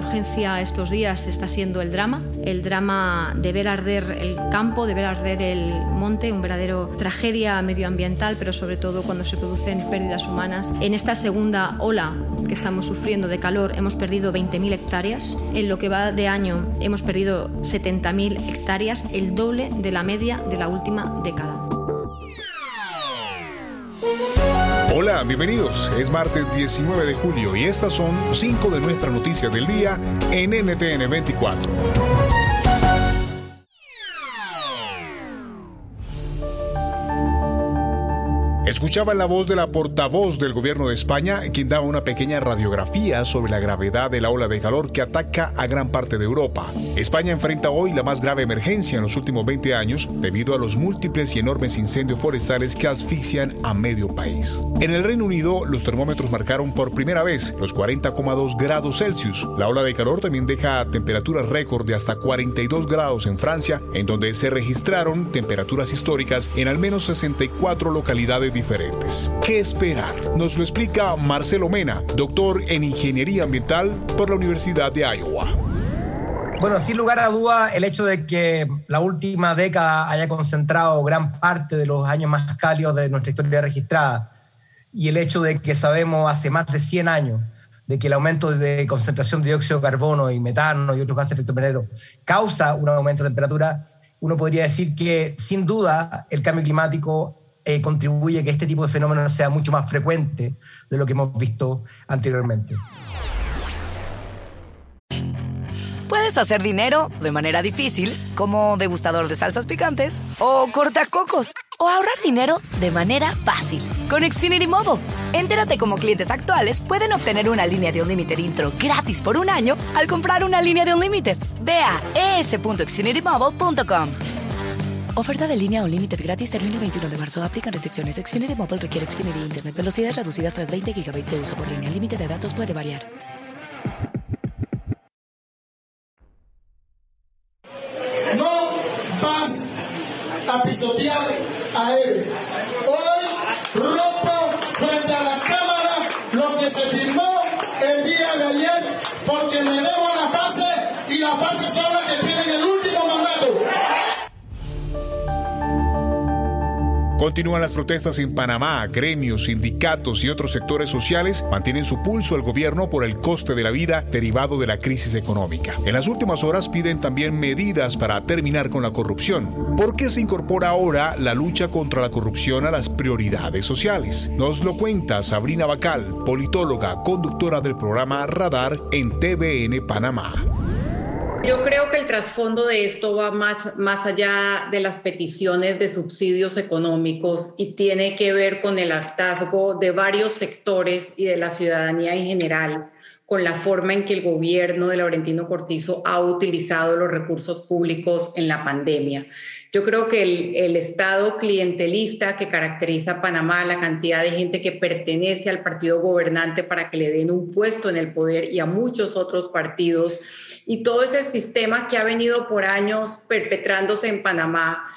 urgencia estos días está siendo el drama, el drama de ver arder el campo, de ver arder el monte, un verdadero tragedia medioambiental, pero sobre todo cuando se producen pérdidas humanas. En esta segunda ola que estamos sufriendo de calor hemos perdido 20.000 hectáreas. En lo que va de año hemos perdido 70.000 hectáreas, el doble de la media de la última década. Hola, bienvenidos. Es martes 19 de julio y estas son cinco de nuestras noticias del día en NTN 24. Escuchaba la voz de la portavoz del gobierno de España, quien daba una pequeña radiografía sobre la gravedad de la ola de calor que ataca a gran parte de Europa. España enfrenta hoy la más grave emergencia en los últimos 20 años debido a los múltiples y enormes incendios forestales que asfixian a medio país. En el Reino Unido, los termómetros marcaron por primera vez los 40,2 grados Celsius. La ola de calor también deja temperaturas récord de hasta 42 grados en Francia, en donde se registraron temperaturas históricas en al menos 64 localidades diferentes. ¿Qué esperar? Nos lo explica Marcelo Mena, doctor en Ingeniería Ambiental por la Universidad de Iowa. Bueno, sin lugar a duda, el hecho de que la última década haya concentrado gran parte de los años más cálidos de nuestra historia registrada y el hecho de que sabemos hace más de 100 años de que el aumento de concentración de dióxido de carbono y metano y otros gases de efecto invernadero causa un aumento de temperatura, uno podría decir que sin duda el cambio climático eh, contribuye a que este tipo de fenómenos sea mucho más frecuente de lo que hemos visto anteriormente. Puedes hacer dinero de manera difícil, como degustador de salsas picantes, o cortacocos, o ahorrar dinero de manera fácil con Xfinity Mobile. Entérate cómo clientes actuales pueden obtener una línea de un Unlimited intro gratis por un año al comprar una línea de un Unlimited. Ve a es.xfinitymobile.com. Oferta de línea o límite gratis termina el 21 de marzo. Aplican restricciones. Xfinity Mobile requiere Xfinity Internet. Velocidades reducidas tras 20 GB de uso por línea. El límite de datos puede variar. No vas a pisotear a él. Hoy rompo frente a la Cámara lo que se firmó el día de ayer porque me debo a las Continúan las protestas en Panamá. Gremios, sindicatos y otros sectores sociales mantienen su pulso al gobierno por el coste de la vida derivado de la crisis económica. En las últimas horas piden también medidas para terminar con la corrupción. ¿Por qué se incorpora ahora la lucha contra la corrupción a las prioridades sociales? Nos lo cuenta Sabrina Bacal, politóloga, conductora del programa Radar en TVN Panamá. Yo creo que el trasfondo de esto va más, más allá de las peticiones de subsidios económicos y tiene que ver con el hartazgo de varios sectores y de la ciudadanía en general con la forma en que el gobierno de Laurentino Cortizo ha utilizado los recursos públicos en la pandemia. Yo creo que el, estado clientelista que caracteriza a Panamá, la cantidad de gente que pertenece al partido gobernante para que le den un puesto en el poder y a muchos otros partidos, y todo ese sistema que ha venido por años perpetrándose en Panamá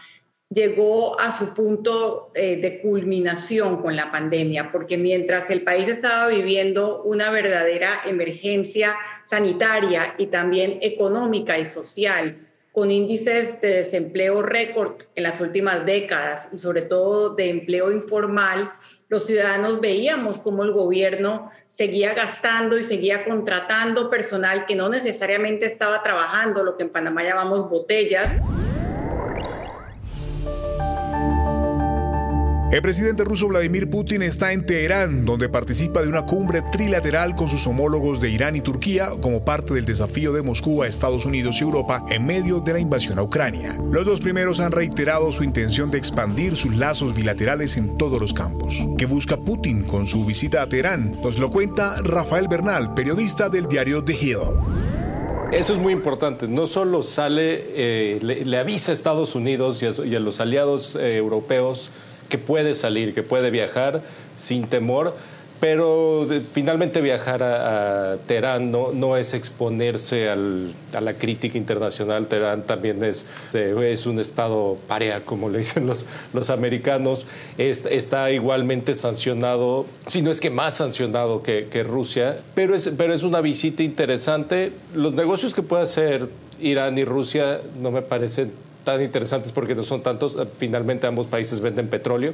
llegó a su punto eh, de culminación con la pandemia, porque mientras el país estaba viviendo una verdadera emergencia sanitaria y también económica y social, con índices de desempleo récord en las últimas décadas y sobre todo de empleo informal, los ciudadanos veíamos cómo el gobierno seguía gastando y seguía contratando personal que no necesariamente estaba trabajando, lo que en Panamá llamamos botellas. El presidente ruso Vladimir Putin está en Teherán, donde participa de una cumbre trilateral con sus homólogos de Irán y Turquía como parte del desafío de Moscú a Estados Unidos y Europa en medio de la invasión a Ucrania. Los dos primeros han reiterado su intención de expandir sus lazos bilaterales en todos los campos. ¿Qué busca Putin con su visita a Teherán? Nos lo cuenta Rafael Bernal, periodista del diario The Hill. Eso es muy importante. No solo sale, eh, le, avisa a Estados Unidos y a, y a los aliados eh, europeos que puede salir, que puede viajar sin temor, pero finalmente viajar a, Teherán no, es exponerse a la crítica internacional. Teherán también es, es un estado pareja, como le dicen los, los americanos. está igualmente sancionado, si no es que más sancionado que, Rusia, pero es, pero es una visita interesante. Los negocios que puede hacer Irán y Rusia no me parecen tan interesantes porque no son tantos. Finalmente ambos países venden petróleo.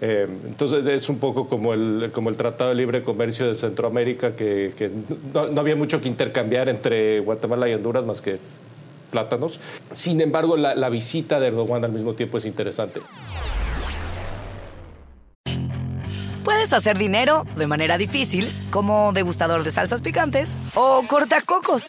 Eh, entonces es un poco como el, como el Tratado de Libre Comercio de Centroamérica, que, no, había mucho que intercambiar entre Guatemala y Honduras más que plátanos. Sin embargo, la, la visita de Erdogan al mismo tiempo es interesante. Puedes hacer dinero de manera difícil, como degustador de salsas picantes, o cortacocos,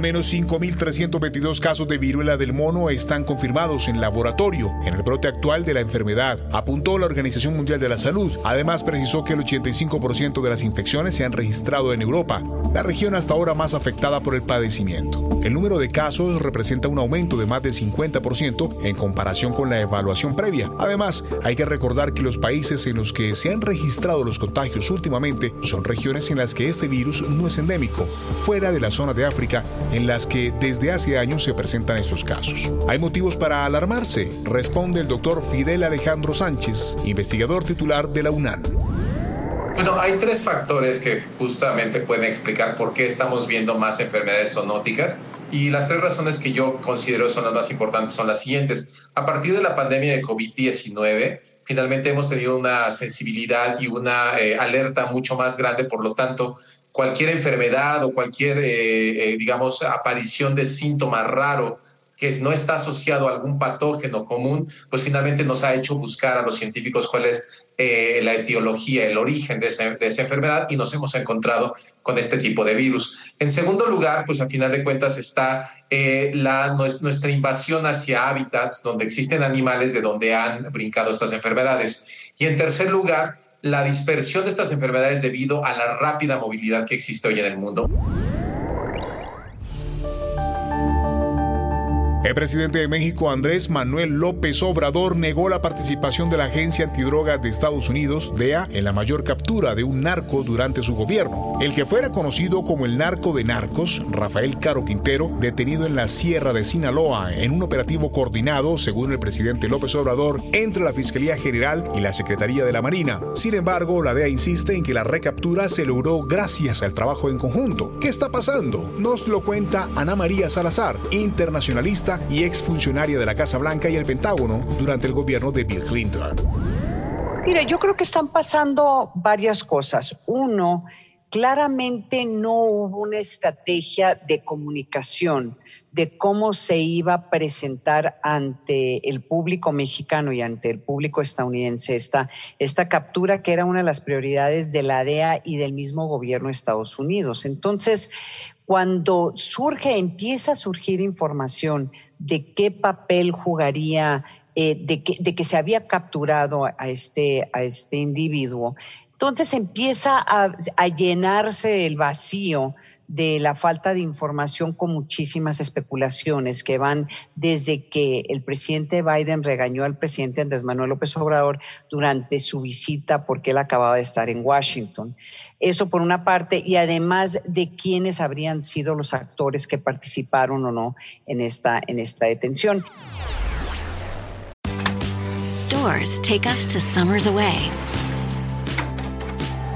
Al menos 5.322 casos de viruela del mono están confirmados en laboratorio en el brote actual de la enfermedad, apuntó la Organización Mundial de la Salud. Además, precisó que el 85% de las infecciones se han registrado en Europa, la región hasta ahora más afectada por el padecimiento. El número de casos representa un aumento de más del 50% en comparación con la evaluación previa. Además, hay que recordar que los países en los que se han registrado los contagios últimamente son regiones en las que este virus no es endémico, fuera de la zona de África en las que desde hace años se presentan estos casos. ¿Hay motivos para alarmarse? Responde el doctor Fidel Alejandro Sánchez, investigador titular de la UNAM. Bueno, hay tres factores que justamente pueden explicar por qué estamos viendo más enfermedades zoonóticas. Y las tres razones que yo considero son las más importantes son las siguientes. A partir de la pandemia de COVID-19, finalmente hemos tenido una sensibilidad y una eh, alerta mucho más grande, por lo tanto, cualquier enfermedad o cualquier, eh, eh, digamos, aparición de síntoma raro que no está asociado a algún patógeno común, pues finalmente nos ha hecho buscar a los científicos cuál es eh, la etiología, el origen de, esa enfermedad y nos hemos encontrado con este tipo de virus. En segundo lugar, pues a final de cuentas está la, nuestra invasión hacia hábitats donde existen animales de donde han brincado estas enfermedades. Y en tercer lugar, la dispersión de estas enfermedades debido a la rápida movilidad que existe hoy en el mundo. El presidente de México, Andrés Manuel López Obrador, negó la participación de la Agencia Antidrogas de Estados Unidos, DEA, en la mayor captura de un narco durante su gobierno. El que fuera conocido como el narco de narcos, Rafael Caro Quintero, detenido en la Sierra de Sinaloa en un operativo coordinado, según el presidente López Obrador, entre la Fiscalía General y la Secretaría de la Marina. Sin embargo, la DEA insiste en que la recaptura se logró gracias al trabajo en conjunto. ¿Qué está pasando? Nos lo cuenta Ana María Salazar, internacionalista y exfuncionaria de la Casa Blanca y el Pentágono durante el gobierno de Bill Clinton. Mire, yo creo que están pasando varias cosas. Uno, claramente no hubo una estrategia de comunicación de cómo se iba a presentar ante el público mexicano y ante el público estadounidense esta, esta captura que era una de las prioridades de la DEA y del mismo gobierno de Estados Unidos. Entonces, cuando surge, empieza a surgir información de qué papel jugaría, eh, de, que, de, que, se había capturado a este, a este individuo, entonces empieza a, llenarse el vacío de la falta de información con muchísimas especulaciones que van desde que el presidente Biden regañó al presidente Andrés Manuel López Obrador durante su visita porque él acababa de estar en Washington. Eso por una parte, y además de quiénes habrían sido los actores que participaron o no en esta, en esta detención. Doors take us to summers away